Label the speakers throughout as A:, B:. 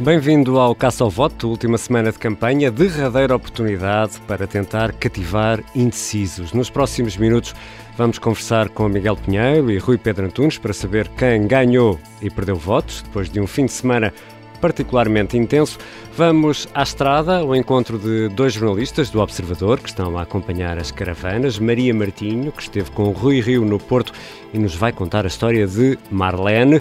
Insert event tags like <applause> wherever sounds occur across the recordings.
A: Bem-vindo ao Caça ao Voto, última semana de campanha, derradeira oportunidade para tentar cativar indecisos. Nos próximos minutos vamos conversar com Miguel Pinheiro e Rui Pedro Antunes para saber quem ganhou e perdeu votos depois de um fim de semana particularmente intenso. Vamos à estrada, ao encontro de dois jornalistas do Observador que estão a acompanhar as caravanas. Maria Martinho, que esteve com Rui Rio no Porto e nos vai contar a história de Marlene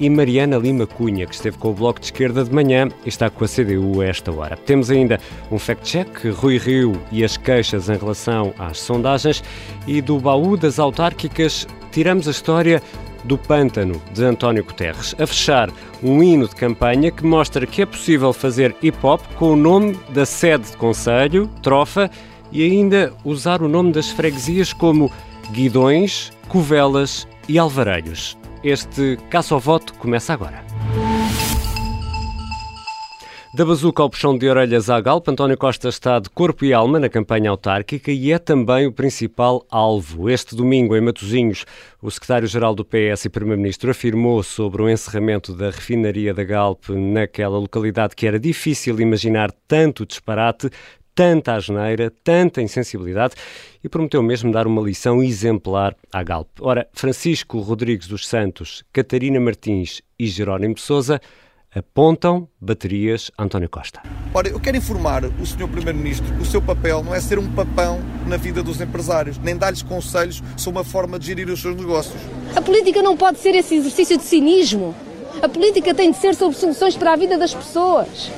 A: e Mariana Lima Cunha, que esteve com o Bloco de Esquerda de manhã e está com a CDU a esta hora. Temos ainda um fact-check, Rui Rio e as queixas em relação às sondagens e do baú das autárquicas tiramos a história do Pântano, de António Guterres. A fechar, um hino de campanha que mostra que é possível fazer hip-hop com o nome da sede de Conselho, Trofa, e ainda usar o nome das freguesias como Guidões, Covelas e Alvarelhos. Este caça ao voto começa agora. Da bazuca ao puxão de orelhas à Galpa, António Costa está de corpo e alma na campanha autárquica e é também o principal alvo. Este domingo, em Matosinhos, o secretário-geral do PS e primeiro-ministro afirmou sobre o encerramento da refinaria da Galp naquela localidade que era difícil imaginar tanto disparate, tanta asneira, tanta insensibilidade e prometeu mesmo dar uma lição exemplar à Galp. Ora, Francisco Rodrigues dos Santos, Catarina Martins e Jerónimo Souza apontam baterias António Costa.
B: Ora, eu quero informar o Sr. Primeiro-Ministro que o seu papel não é ser um papão na vida dos empresários, nem dar-lhes conselhos sobre uma forma de gerir os seus negócios.
C: A política não pode ser esse exercício de cinismo. A política tem de ser sobre soluções para a vida das pessoas.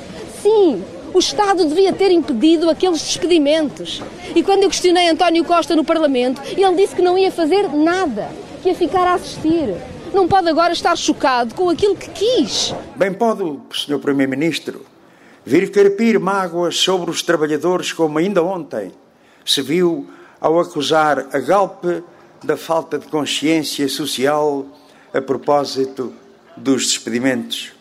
C: Sim, o Estado devia ter impedido aqueles despedimentos. E quando eu questionei António Costa no Parlamento, ele disse que não ia fazer nada, que ia ficar a assistir. Não pode agora estar chocado com aquilo que quis.
D: Bem pode Sr. Primeiro-Ministro vir carpir mágoas sobre os trabalhadores como ainda ontem se viu ao acusar a Galp da falta de consciência social a propósito dos despedimentos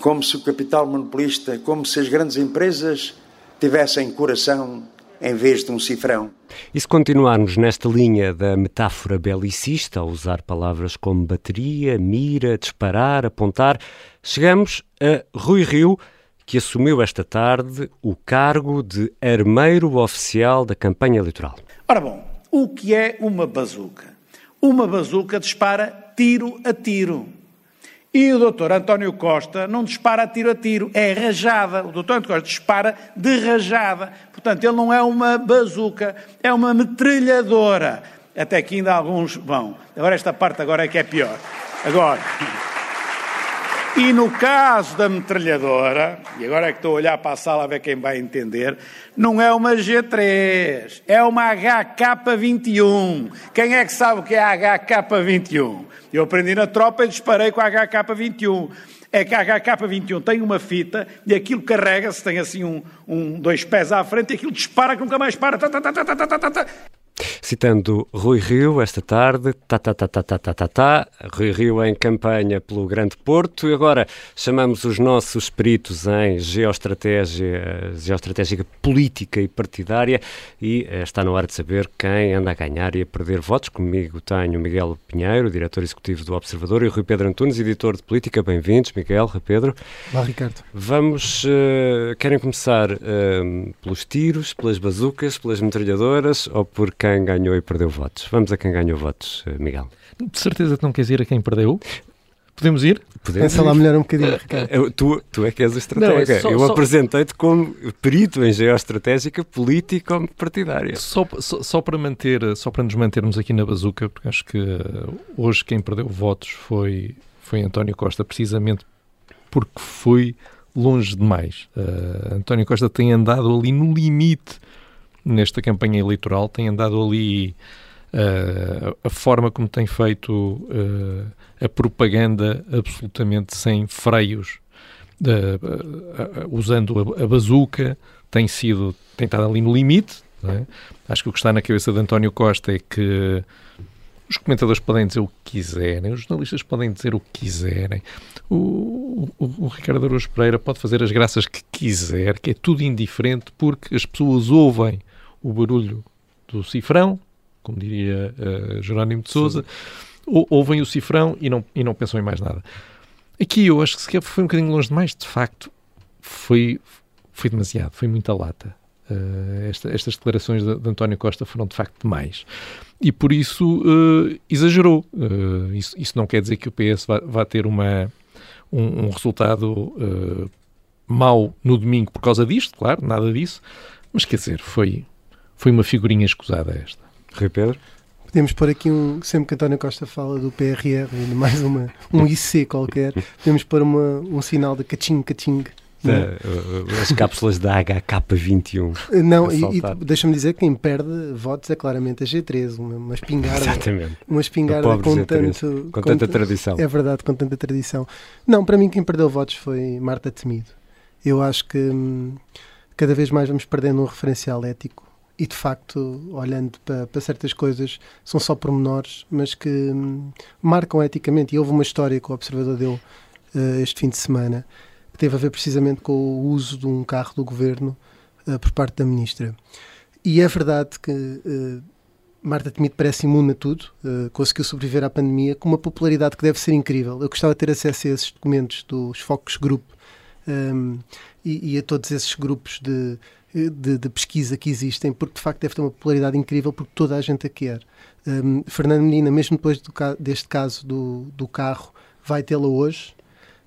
D: como se o capital monopolista, como se as grandes empresas tivessem coração em vez de um cifrão.
A: E se continuarmos nesta linha da metáfora belicista, a usar palavras como bateria, mira, disparar, apontar, chegamos a Rui Rio, que assumiu esta tarde o cargo de armeiro oficial da campanha eleitoral.
E: Ora bom, o que é uma bazuca? Uma bazuca dispara tiro a tiro. E o doutor António Costa não dispara tiro a tiro, é rajada. O doutor António Costa dispara de rajada. Portanto, ele não é uma bazuca, é uma metralhadora. Até que ainda alguns vão. Agora esta parte agora é que é pior. Agora. E no caso da metralhadora, e agora é que estou a olhar para a sala a ver quem vai entender, não é uma G3, é uma HK-21. Quem é que sabe o que é a HK-21? Eu aprendi na tropa e disparei com a HK-21 é que a HK-21 tem uma fita e aquilo carrega-se, tem assim um, um, dois pés à frente e aquilo dispara que nunca mais para. Tá, tá, tá,
A: Citando Rui Rio esta tarde, tá, tá, tá, tá, tá, tá, tá, tá, Rui Rio em campanha pelo Grande Porto e agora chamamos os nossos peritos em geoestratégia, geoestratégica política e partidária e eh, está na hora de saber quem anda a ganhar e a perder votos. Comigo tenho Miguel Pinheiro, diretor executivo do Observador, e Rui Pedro Antunes, editor de política. Bem-vindos, Miguel, Rui Pedro.
F: Olá, Ricardo.
A: Vamos, uh, querem começar uh, pelos tiros, pelas bazucas, pelas metralhadoras ou por quem ganhou e perdeu votos. Vamos a quem ganhou votos, eh, Miguel.
F: De certeza que não queres ir a quem perdeu? Podemos ir?
G: Podemos Pensa ir. lá melhor um bocadinho, Ricardo.
A: Eu, tu, tu é que és a estratégia. Não, é eu só... apresentei-te como perito em geoestratégica político-partidária.
F: Só, só, só, para manter, só para nos mantermos aqui na bazuca, porque acho que eh, hoje quem perdeu votos foi, foi António Costa, precisamente porque foi longe demais. Uh, António Costa tem andado ali no limite nesta campanha eleitoral, tem andado ali uh, a forma como tem feito uh, a propaganda absolutamente sem freios, uh, usando a, a bazuca, tem sido, tem estado ali no limite. É? Acho que o que está na cabeça de António Costa é que os comentadores podem dizer o que quiserem, os jornalistas podem dizer o que quiserem, o, o, o, Ricardo Araújo Pereira pode fazer as graças que quiser, que é tudo indiferente, porque as pessoas ouvem o barulho do cifrão, como diria uh, Jerónimo de Souza, ou, ouvem o cifrão e não, e não pensam em mais nada. Aqui eu acho que foi um bocadinho longe demais, de facto, foi, foi demasiado, foi muita lata. Uh, esta, estas declarações de, de, António Costa foram de facto demais. E por isso uh, exagerou. Uh, isso, isso, não quer dizer que o PS vá, vá ter uma, um, um resultado mau no domingo por causa disto, claro, nada disso. Mas quer dizer, foi, foi uma figurinha escusada esta.
A: Rui Pedro?
G: Podemos pôr aqui um. Sempre que António Costa fala do PRR, mais uma, um IC qualquer, podemos pôr uma, um sinal de caching, caching
A: as cápsulas da HK21.
G: Não, e, e deixa-me dizer que quem perde votos é claramente a G13, uma, uma espingarda.
A: Exatamente.
G: Uma espingarda com, tanto,
A: com, tanta tradição.
G: É verdade, com tanta tradição. Não, para mim quem perdeu votos foi Marta Temido. Eu acho que hum, cada vez mais vamos perdendo um referencial ético e de facto, olhando para, para, certas coisas, são só pormenores, mas que hum, marcam eticamente. E houve uma história que o Observador deu uh, este fim de semana que teve a ver precisamente com o uso de um carro do governo uh, por parte da ministra. E é verdade que uh, Marta Temido parece imune a tudo, conseguiu sobreviver à pandemia com uma popularidade que deve ser incrível. Eu gostava de ter acesso a esses documentos dos Focus Group um, e, e, a todos esses grupos de, de, de, pesquisa que existem, porque de facto deve ter uma popularidade incrível, porque toda a gente a quer. Um, Fernando Medina, mesmo depois do, deste caso do, do carro, vai tê-la hoje.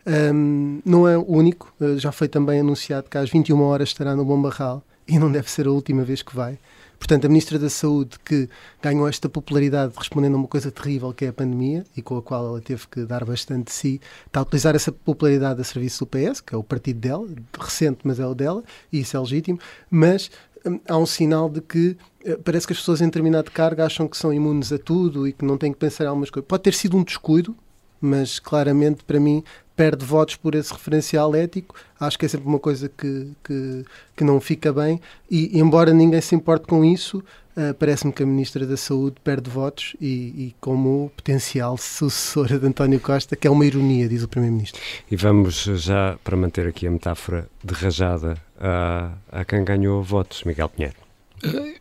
G: Um, não é o único, uh, já foi também anunciado que às 21 horas estará no Bom Barral e não deve ser a última vez que vai. Portanto, a Ministra da Saúde, que ganhou esta popularidade respondendo a uma coisa terrível que é a pandemia e com a qual ela teve que dar bastante de si, está a utilizar essa popularidade a serviço do PS, que é o partido dela, recente, mas é o dela, e isso é legítimo, mas um, há um sinal de que uh, parece que as pessoas em determinado cargo acham que são imunes a tudo e que não têm que pensar em algumas coisas. Pode ter sido um descuido, mas claramente para mim perde votos por esse referencial ético. Acho que é sempre uma coisa que, que, que não fica bem. E, embora ninguém se importe com isso, uh, parece-me que a Ministra da Saúde perde votos e, e, como potencial sucessora de António Costa, que é uma ironia, diz o Primeiro-Ministro.
A: E vamos já, para manter aqui a metáfora de rajada, a, a quem ganhou votos, Miguel Pinheiro.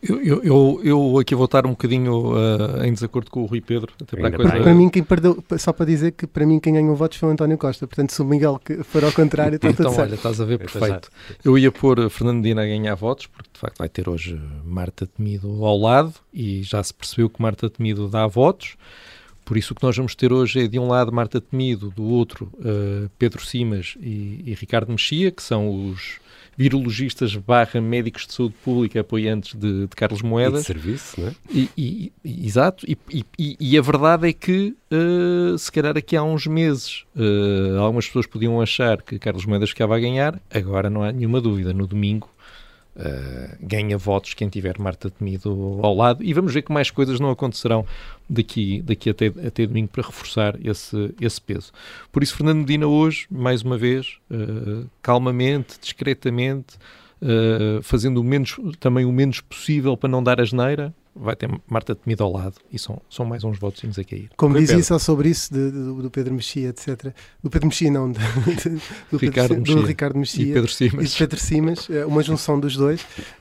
F: Eu, eu, eu, aqui vou estar um bocadinho uh, em desacordo com o Rui Pedro.
G: Para, coisa... para, mim, quem perdeu, só para dizer que para mim quem ganhou votos foi o António Costa. Portanto, se o Miguel for ao contrário, está
F: então,
G: tudo certo.
F: olha, estás a ver, perfeito. Eu ia pôr Fernando Dina a ganhar votos, porque de facto vai ter hoje Marta Temido ao lado e já se percebeu que Marta Temido dá votos. Por isso o que nós vamos ter hoje é de um lado Marta Temido, do outro uh, Pedro Simas e, e Ricardo Mexia, que são os virologistas barra médicos de saúde pública apoiantes de, de Carlos Moedas.
A: E de serviço, não é?
F: E, e, e exato, e, a verdade é que, uh, se calhar aqui há uns meses, uh, algumas pessoas podiam achar que Carlos Moedas ficava a ganhar, agora não há nenhuma dúvida, no domingo Uh, ganha votos quem tiver Marta Temido ao lado e vamos ver que mais coisas não acontecerão daqui, daqui até, até domingo para reforçar esse, esse peso. Por isso, Fernando Medina hoje, mais uma vez, uh, calmamente, discretamente, uh, fazendo o menos, também o menos possível para não dar asneira, vai ter Marta Temido ao lado e são, são mais uns votos a cair.
G: Como dizia só sobre isso de, de, do Pedro Mexia, etc. Do Pedro Mexia, não, de,
F: do, Ricardo
G: Pedro,
F: Mexia.
G: do Ricardo Mexia
F: e Pedro Simas.
G: E Pedro Simas, uma junção dos dois, <laughs>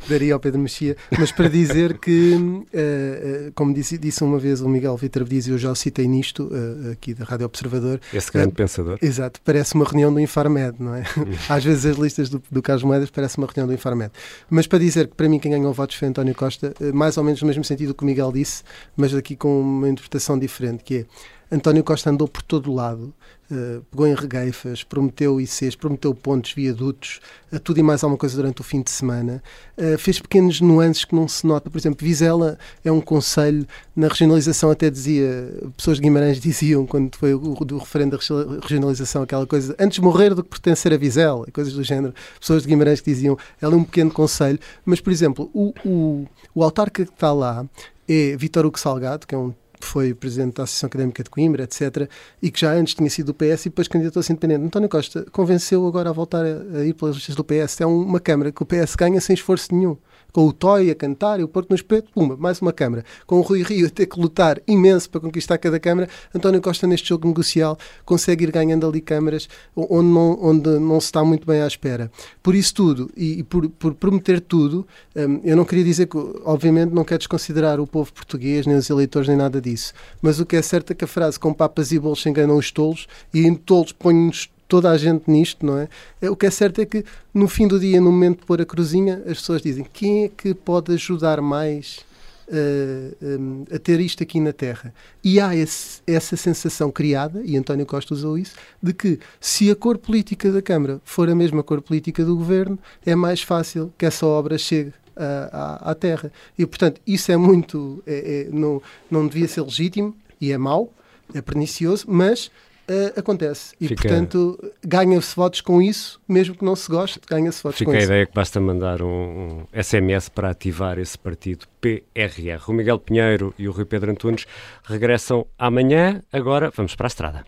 G: que daria ao Pedro Mexia, mas para dizer que, uh, uh, como disse, disse uma vez o Miguel Vitor Dias, e eu já o citei nisto, uh, aqui da Rádio Observador.
A: Esse grande pensador.
G: Exato, parece uma reunião do Infarmed, não é? <laughs> Às vezes as listas do, do Carlos Moedas parece uma reunião do Infarmed. Mas para dizer que para mim quem ganhou votos foi António Costa, mais ou menos no mesmo sentido que o Miguel disse, mas aqui com uma interpretação diferente, que é António Costa andou por todo lado, uh, pegou em regueifas, prometeu ICs, prometeu pontos, viadutos, uh, tudo e mais alguma coisa durante o fim de semana. Uh, fez pequenos nuances que não se nota. Por exemplo, Vizela é um conselho, na regionalização até dizia, pessoas de Guimarães <laughs> diziam, quando foi o, o referendo da regionalização, aquela coisa, antes morrer do que pertencer a Vizela, coisas do género. Pessoas de Guimarães que diziam, ela é um pequeno conselho. Mas, por exemplo, o, o, o autarca que está lá é Vitor Hugo Salgado, que é um foi presidente da Associação Académica de Coimbra, etc., e que já antes tinha sido do PS e depois candidatou-se independente. António Costa convenceu agora a voltar a, a ir pelas listas do PS. É uma Câmara que o PS ganha sem esforço nenhum. Com o Toy a cantar e o Porto no espeto, pumba, mais uma Câmara. Com o Rui Rio a ter que lutar imenso para conquistar cada Câmara, António Costa neste jogo negocial consegue ir ganhando ali câmaras onde não, onde não se está muito bem à espera. Por isso tudo, e, e por, por prometer tudo, um, eu não queria dizer que, obviamente, não quero desconsiderar o povo português, nem os eleitores, nem nada disso, mas o que é certo é que a frase com papas e bolos enganam os tolos, e em tolos põe-nos toda a gente nisto, não é? O que é certo é que no fim do dia, no momento de pôr a cruzinha, as pessoas dizem quem é que pode ajudar mais uh, um, a ter isto aqui na Terra? E há esse, essa sensação criada, e António Costa usou isso, de que se a cor política da Câmara for a mesma cor política do Governo, é mais fácil que essa obra chegue à, à, Terra. E, portanto, isso é muito. É, é, não, não devia ser legítimo e é mau, é pernicioso, mas uh, acontece. E, Fica... portanto, ganha-se votos com isso, mesmo que não se goste, ganha-se votos
A: Fica
G: com
A: isso.
G: Fica
A: a ideia que basta mandar um, um, SMS para ativar esse partido PRR. O Miguel Pinheiro e o Rui Pedro Antunes regressam amanhã. Agora vamos para a estrada.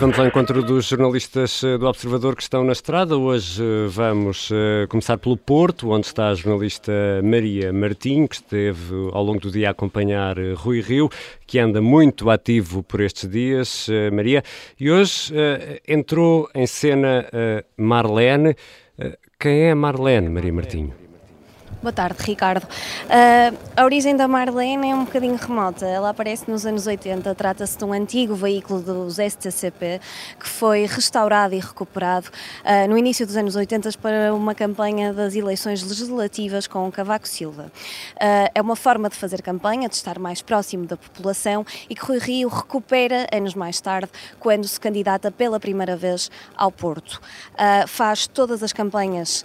A: Vamos ao encontro dos jornalistas eh, do Observador que estão na estrada. Hoje eh, vamos eh, começar pelo Porto, onde está a jornalista Maria Martim, que esteve ao longo do dia a acompanhar Rui Rio, que anda muito ativo por estes dias, Maria. E hoje entrou em cena Marlene. Quem é Marlene, Maria Martinho?
H: Boa tarde, Ricardo. Uh, a origem da Marlene é um bocadinho remota. Ela aparece nos anos 80. Trata-se de um antigo veículo dos STCP que foi restaurado e recuperado uh, no início dos anos 80 para uma campanha das eleições legislativas com Cavaco Silva. Uh, é uma forma de fazer campanha, de estar mais próximo da população e que Rui Rio recupera anos mais tarde, quando se candidata pela primeira vez ao Porto. faz todas as campanhas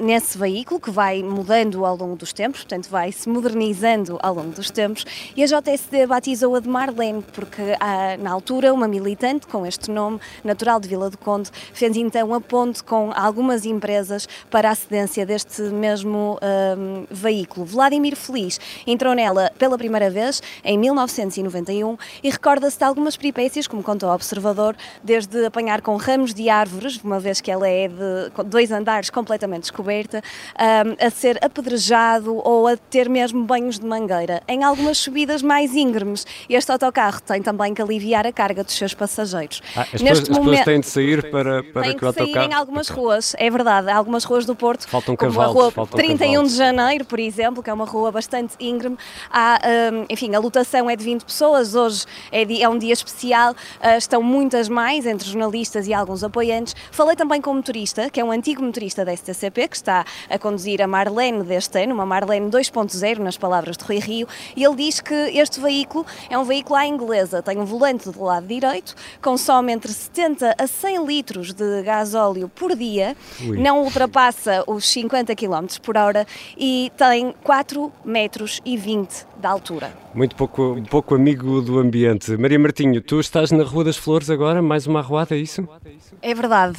H: nesse veículo que vai mudando ao longo dos tempos, portanto vai se modernizando ao longo dos tempos e a JSD batizou-a de Marlene porque ah, na altura uma militante com este nome, natural de Vila do Conde, fez então a ponte com algumas empresas para a cedência deste mesmo um, veículo. Vladimir Feliz entrou nela pela primeira vez em 1991 e recorda-se de algumas peripécias, como contou o observador, desde apanhar com ramos de árvores, uma vez que ela é de dois andares completamente descoberta, um, a ser apedrejado ou a ter mesmo banhos de mangueira. Em algumas subidas mais íngremes, este autocarro tem também que aliviar a carga dos seus passageiros.
A: Ah, as, Neste pessoas, momento, as pessoas têm de sair para, para
H: têm
A: que o autocarro... sair
H: em algumas ruas, é verdade, algumas ruas do Porto,
A: faltam
H: como
A: cavalos,
H: a rua
A: faltam
H: 31
A: cavalos.
H: de Janeiro, por exemplo, que é uma rua bastante íngreme, há, um, enfim, a lotação é de 20 pessoas, hoje é, é um dia especial, uh, estão muitas mais, entre jornalistas e alguns apoiantes. Falei também com um motorista, que é um antigo motorista da STCP, que está a conduzir a Marlene deste ano, uma Marlene 2.0, nas palavras de Rui Rio, e ele diz que este veículo é um veículo à inglesa, tem um volante do lado direito, consome entre 70 a 100 litros de gasóleo por dia, Ui. não ultrapassa os 50 km por hora e tem 4 metros e 20 de altura.
A: Muito pouco, pouco amigo do ambiente. Maria Martinho, tu estás na Rua das Flores agora, mais uma arruada, é isso?
H: É verdade.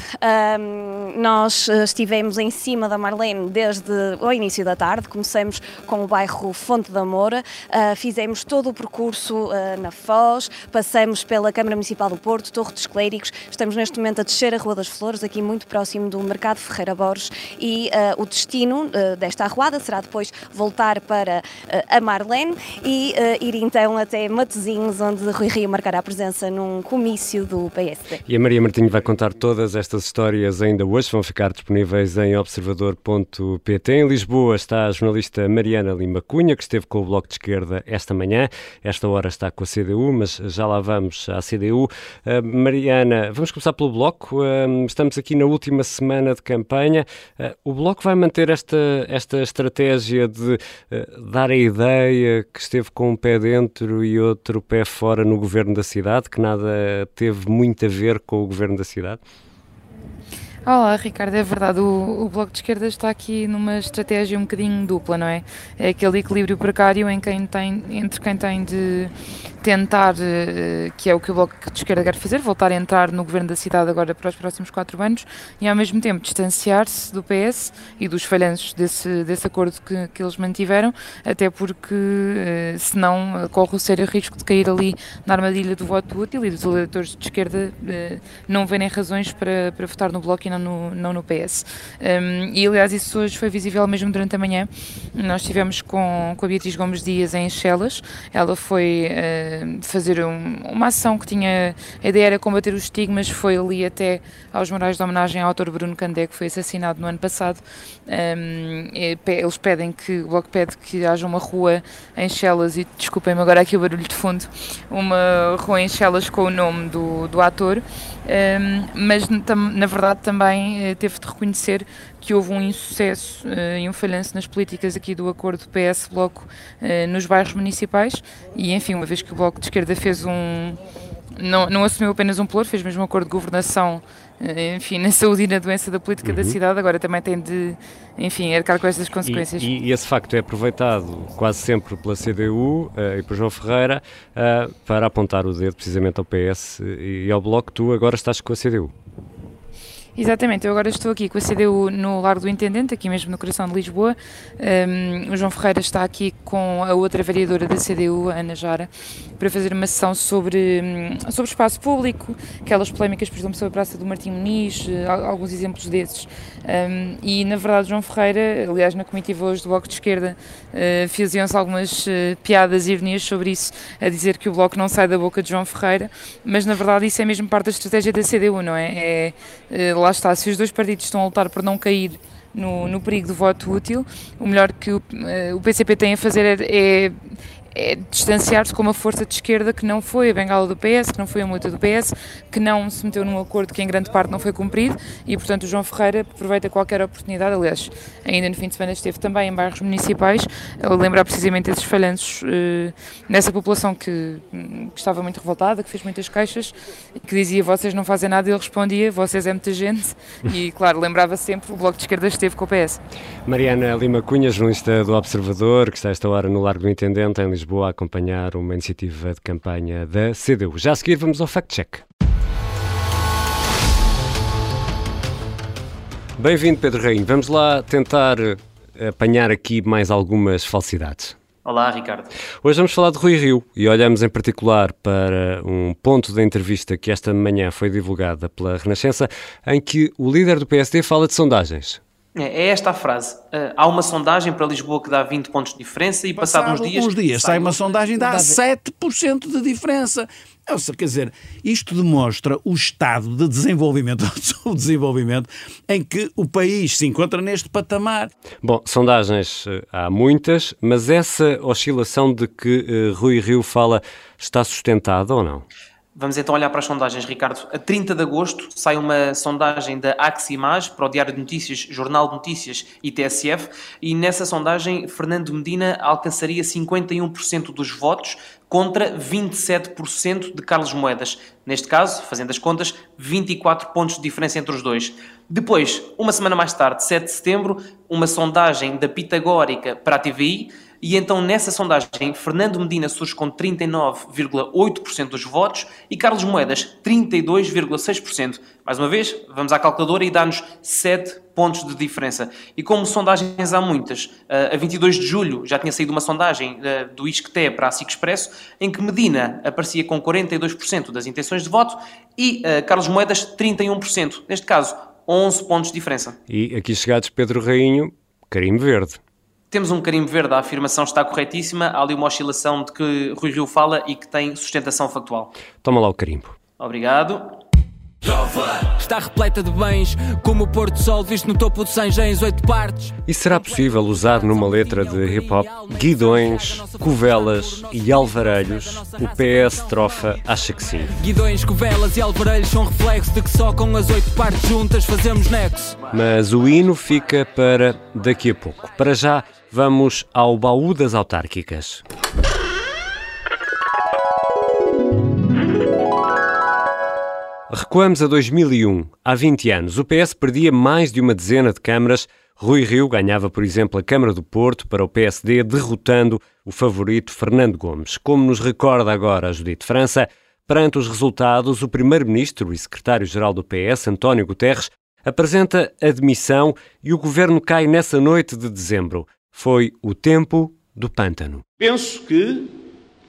H: Um, nós eh, estivemos em cima da Marlene desde o início da tarde, começamos com o bairro Fonte da Moura, uh, fizemos todo o percurso uh, na Foz, passamos pela Câmara Municipal do Porto, Torre dos Clérigos, estamos neste momento a descer a Rua das Flores, aqui muito próximo do Mercado Ferreira Borges, e uh, o destino desta arruada será depois voltar para a Marlene e ir então até Matosinhos, onde Rui Rio marcará a presença num comício do PSD.
A: E a Maria Martinho vai contar todas estas histórias ainda hoje, vão ficar disponíveis em observador.pt. Em Lisboa está a jornalista Mariana Lima Cunha, que esteve com o Bloco de Esquerda esta manhã. Esta hora está com a CDU, mas já lá vamos à CDU. Uh, Mariana, vamos começar pelo Bloco. Uh, estamos aqui na última semana de campanha. Uh, o Bloco vai manter esta, esta estratégia de dar a ideia que esteve com um pé dentro e outro pé fora no governo da cidade, que nada teve muito a ver com o governo da cidade?
I: Olá, Ricardo, é verdade. O, o, Bloco de Esquerda está aqui numa estratégia um bocadinho dupla, não é? É aquele equilíbrio precário em quem tem, entre quem tem de tentar, eh, que é o que o Bloco de Esquerda quer fazer, voltar a entrar no governo da cidade agora para os próximos quatro anos e ao mesmo tempo distanciar-se do PS e dos falhanços desse, desse acordo que, que eles mantiveram, até porque eh, senão corre o sério risco de cair ali na armadilha do voto útil e dos eleitores de esquerda eh, não verem razões para, para votar no Bloco e não no, não no PS. Um, e aliás, isso hoje foi visível mesmo durante a manhã. Nós estivemos com, com a Beatriz Gomes Dias em Chelas, ela foi fazer um, uma ação que tinha. A ideia era combater os estigmas, foi ali até aos morais de homenagem ao autor Bruno Candé, que foi assassinado no ano passado. Um, eles pedem que, o Bloco pede que haja uma rua em Chelas, e desculpem-me agora aqui o barulho de fundo, uma rua em Chelas com o nome do, do ator, um, mas na verdade também uh, teve de reconhecer que houve um insucesso uh, e um falhanço nas políticas aqui do acordo PS-Bloco uh, nos bairros municipais e enfim, uma vez que o Bloco de Esquerda fez um não, não assumiu apenas um pluro, fez mesmo um acordo de governação eh, enfim, <laughs> na saúde e na doença da política uhum. da cidade, agora também tem de, enfim, arcar com estas consequências.
A: E, e, esse facto é aproveitado quase sempre pela CDU uh, e por João Ferreira uh, para apontar o dedo precisamente ao PS e ao Bloco. Tu agora estás com a CDU.
I: Exatamente, eu agora estou aqui com a CDU no Largo do Intendente, aqui mesmo no coração de Lisboa. Um, o João Ferreira está aqui com a outra vereadora da CDU, Ana Jara, para fazer uma sessão sobre, hum, sobre espaço público, aquelas polémicas, por exemplo, sobre a Praça do Martim Muniz, eh, alguns exemplos desses. Um, e, na verdade, João Ferreira, aliás, na comitiva hoje do Bloco de Esquerda, uh, faziam-se algumas uh, piadas e ironias sobre isso, a dizer que o Bloco não sai da boca de João Ferreira, mas, na verdade, isso é mesmo parte da estratégia da CDU, não é? é uh, lá está, se os dois partidos estão a lutar por não cair no, no perigo do voto útil, o melhor que o, o PCP tem a fazer é, é é distanciar-se com uma força de esquerda que não foi a bengala do PS, que não foi a multa do PS, que não se meteu num acordo que em grande parte não foi cumprido e, portanto, o João Ferreira aproveita qualquer oportunidade. Aliás, ainda no fim de semana esteve também em bairros municipais a lembrar precisamente esses falhanços uh, nessa população que, que, estava muito revoltada, que fez muitas queixas, que dizia vocês não fazem nada e ele respondia vocês é muita gente <laughs> e, claro, lembrava sempre o Bloco de Esquerda esteve com o PS.
A: Mariana Lima Cunha, jornalista do Observador, que está esta hora no Largo do Intendente, em Lisboa. Lisboa a acompanhar uma iniciativa de campanha da CDU. Já a seguir vamos ao Fact Check. Bem-vindo, Pedro Rainho. Vamos lá tentar apanhar aqui mais algumas falsidades.
J: Olá, Ricardo.
A: Hoje vamos falar de Rui Rio e olhamos em particular para um ponto da entrevista que esta manhã foi divulgada pela Renascença, em que o líder do PSD fala de sondagens.
J: É, é esta a frase. Uh, há uma sondagem para Lisboa que dá 20 pontos de diferença e passado, passado uns dias.
E: uns dias sai uma sondagem que dá 7% de diferença. Quer dizer, isto demonstra o estado de desenvolvimento, <laughs> o desenvolvimento em que o país se encontra neste patamar.
A: Bom, sondagens eh, há muitas, mas essa oscilação de que uh, Rui Rio fala está sustentada ou não?
J: Vamos então olhar para as sondagens, Ricardo. A 30 de agosto sai uma sondagem da Aximage para o Diário de Notícias, Jornal de Notícias e TSF, e nessa sondagem Fernando Medina alcançaria 51% dos votos contra 27% de Carlos Moedas. Neste caso, fazendo as contas, 24 pontos de diferença entre os dois. Depois, uma semana mais tarde, 7 de setembro, uma sondagem da Pitagórica para a TVI e então nessa sondagem Fernando Medina surge com 39,8% dos votos e Carlos Moedas 32,6%. Mais uma vez, vamos à calculadora e dá-nos 7 pontos de diferença. E como sondagens há muitas, eh, a 22 de julho já tinha saído uma sondagem eh, do Isqueté para a SIC Expresso, em que Medina aparecia com 42% das intenções de voto e eh, Carlos Moedas 31%. Neste caso, 11 pontos de diferença.
A: E aqui chegados Pedro Rainho, carimbo verde.
J: Temos um carimbo verde, a afirmação está corretíssima, há ali uma oscilação de que Rui Rio fala e que tem sustentação factual.
A: Toma lá o carimbo.
J: Obrigado.
K: Está repleta de bens, como o Porto Sol visto no topo de Sanjens, oito partes.
A: E será possível usar numa letra de hip hop guidões, covelas e alvarelhos? O PS Trofa acha que sim.
K: Guidões, covelas e alvarelhos são reflexo de que só com as oito partes juntas fazemos nexo.
A: Mas o hino fica para daqui a pouco. Para já, vamos ao baú das autárquicas. Recuamos a 2001. Há 20 anos, o PS perdia mais de uma dezena de câmaras. Rui Rio ganhava, por exemplo, a Câmara do Porto para o PSD, derrotando o favorito Fernando Gomes. Como nos recorda agora a Judite França, perante os resultados, o primeiro-ministro e secretário-geral do PS, António Guterres, apresenta a demissão e o governo cai nessa noite de dezembro. Foi o tempo do pântano.
L: Penso que,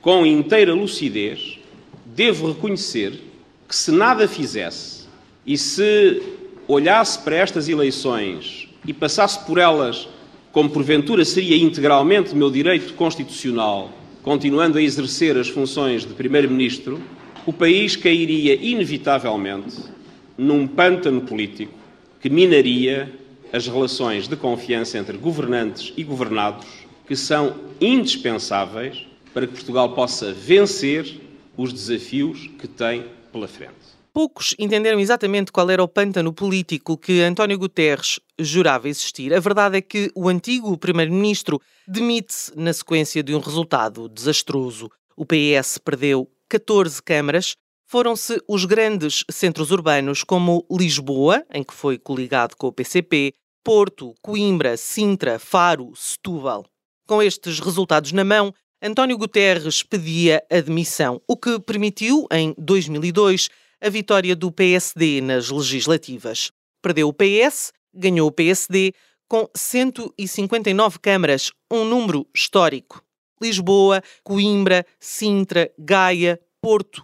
L: com inteira lucidez, devo reconhecer que se nada fizesse e se olhasse para estas eleições e passasse por elas como porventura seria integralmente meu direito constitucional, continuando a exercer as funções de Primeiro-Ministro, o país cairia inevitavelmente num pântano político que minaria as relações de confiança entre governantes e governados, que são indispensáveis para que Portugal possa vencer os desafios que tem pela frente.
M: Poucos entenderam exatamente qual era o pântano político que António Guterres jurava existir. A verdade é que o antigo primeiro-ministro demite-se na sequência de um resultado desastroso. O PS perdeu 14 câmaras, foram-se os grandes centros urbanos como Lisboa, em que foi coligado com o PCP, Porto, Coimbra, Sintra, Faro, Setúbal. Com estes resultados na mão, António Guterres pedia admissão, o que permitiu, em 2002, a vitória do PSD nas legislativas. Perdeu o PS, ganhou o PSD, com 159 câmaras, um número histórico. Lisboa, Coimbra, Sintra, Gaia, Porto,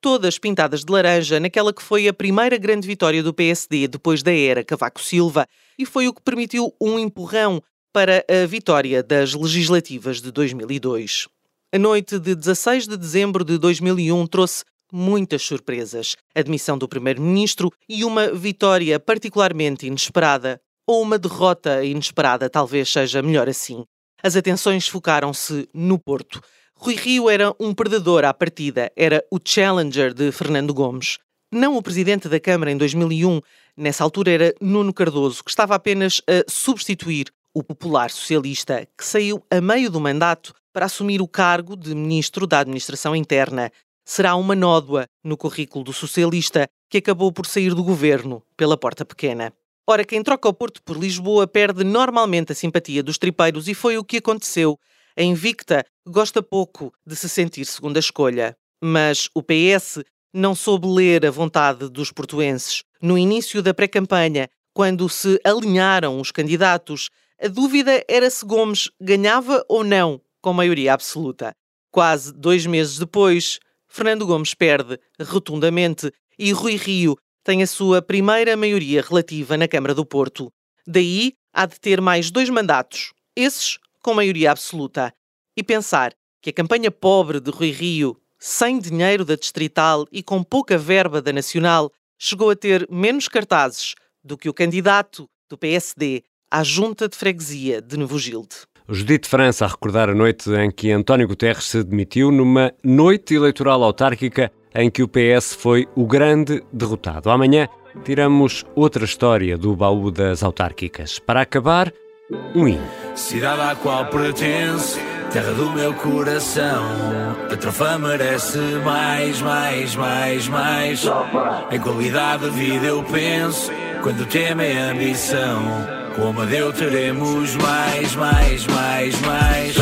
M: todas pintadas de laranja naquela que foi a primeira grande vitória do PSD depois da era Cavaco Silva e foi o que permitiu um empurrão para a vitória das legislativas de 2002. A noite de 16 de dezembro de 2001 trouxe muitas surpresas. Admissão do primeiro-ministro e uma vitória particularmente inesperada. Ou uma derrota inesperada, talvez seja melhor assim. As atenções focaram-se no Porto. Rui Rio era um perdedor à partida, era o challenger de Fernando Gomes. Não o presidente da Câmara em 2001, nessa altura era Nuno Cardoso, que estava apenas a substituir o popular socialista, que saiu a meio do mandato para assumir o cargo de ministro da Administração Interna. Será uma nódoa no currículo do socialista que acabou por sair do governo pela porta pequena. Ora, quem troca o Porto por Lisboa perde normalmente a simpatia dos tripeiros e foi o que aconteceu. A Invicta gosta pouco de se sentir segunda escolha, mas o PS não soube ler a vontade dos portuenses. No início da pré-campanha, quando se alinharam os candidatos, a dúvida era se Gomes ganhava ou não com maioria absoluta. Quase dois meses depois, Fernando Gomes perde rotundamente e Rui Rio tem a sua primeira maioria relativa na Câmara do Porto. Daí há de ter mais dois mandatos, esses com maioria absoluta. E pensar que a campanha pobre de Rui Rio, sem dinheiro da Distrital e com pouca verba da Nacional, chegou a ter menos cartazes do que o candidato do PSD à Junta de Freguesia de Novo Gilde.
A: Judite França a recordar a noite em que António Guterres se demitiu numa noite eleitoral autárquica em que o PS foi o grande derrotado. Amanhã tiramos outra história do baú das autárquicas. Para acabar, um hino.
N: Cidade à qual pertence, terra do meu coração. A trofa merece mais, mais, mais, mais. Em qualidade de vida eu penso, quando o tema é ambição. Como Deus teremos mais, mais, mais, mais.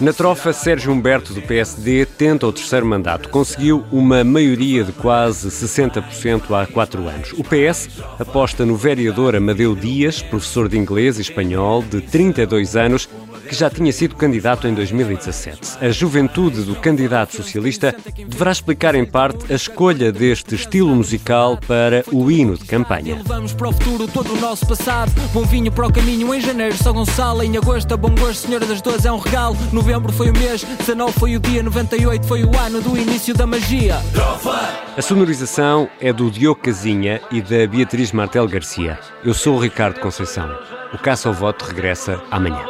A: Na trofa, Sérgio Humberto do PSD tenta o terceiro mandato. Conseguiu uma maioria de quase 60% há quatro anos. O PS aposta no vereador Amadeu Dias, professor de inglês e espanhol, de 32 anos, que já tinha sido candidato em 2017. A juventude do candidato socialista deverá explicar em parte a escolha deste estilo musical para o hino de campanha.
K: Levamos para o futuro todo o nosso passado. Bom vinho para o caminho em janeiro, São Gonçalo. Em agosto, a bom gosto, Senhora das Duas é um regalo. Novembro foi o mês, 19 foi o dia, 98 foi o ano do início da magia.
A: A sonorização é do Diogo Casinha e da Beatriz Martel Garcia. Eu sou o Ricardo Conceição. O Caça ao Voto regressa amanhã.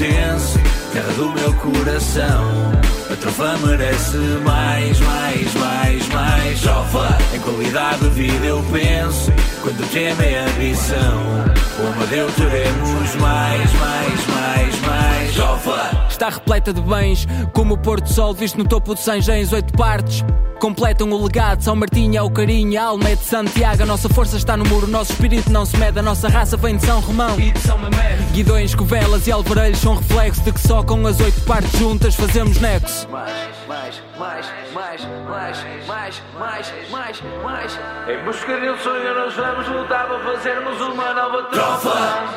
N: Terra do meu coração. A trofa merece mais, mais, mais, mais. Trofa, em qualidade de vida eu penso. Quando tema é ambição, o Amadeu teremos mais, mais, mais, mais. Trofa,
K: está repleta de bens, como o Porto Sol visto no topo de Sanjens, oito partes. Completam o legado, São Martinho é o carinho, a alma é de Santiago. A nossa força está no muro, o nosso espírito não se mede. A nossa raça vem de São Romão.
N: e de São Mamede.
K: Guidões, covelas e alvarelhos são reflexo de que só com as oito partes juntas fazemos nexo.
N: Mais, mais, mais, mais, mais, mais, mais, mais, mais. Em busca de um sonho nós vamos lutar para fazermos uma nova trofa.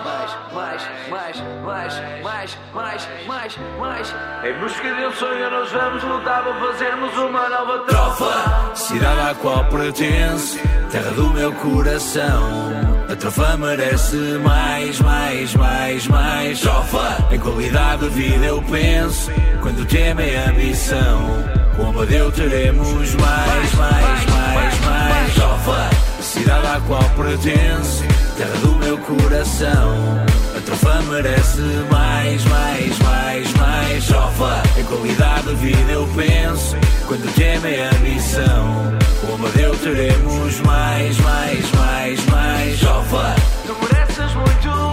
N: Mais, mais, mais, mais, mais, mais, mais, mais. Em busca de um sonho nós vamos lutar para fazermos uma nova trofa. Cidade à qual pertence, terra do meu coração. A trofa merece mais, mais, mais, mais. Trofa, em qualidade de vida eu penso. Quando o tema é ambição, com Amadeu teremos mais, mais, mais, mais. Trofa, cidade à qual pertence, terra do meu coração. A trofa merece mais, mais, mais, mais. Trofa, em qualidade de vida eu penso. Quando o tema é ambição, com Amadeu teremos mais, mais, mais, mais. Trofa, tu mereces muito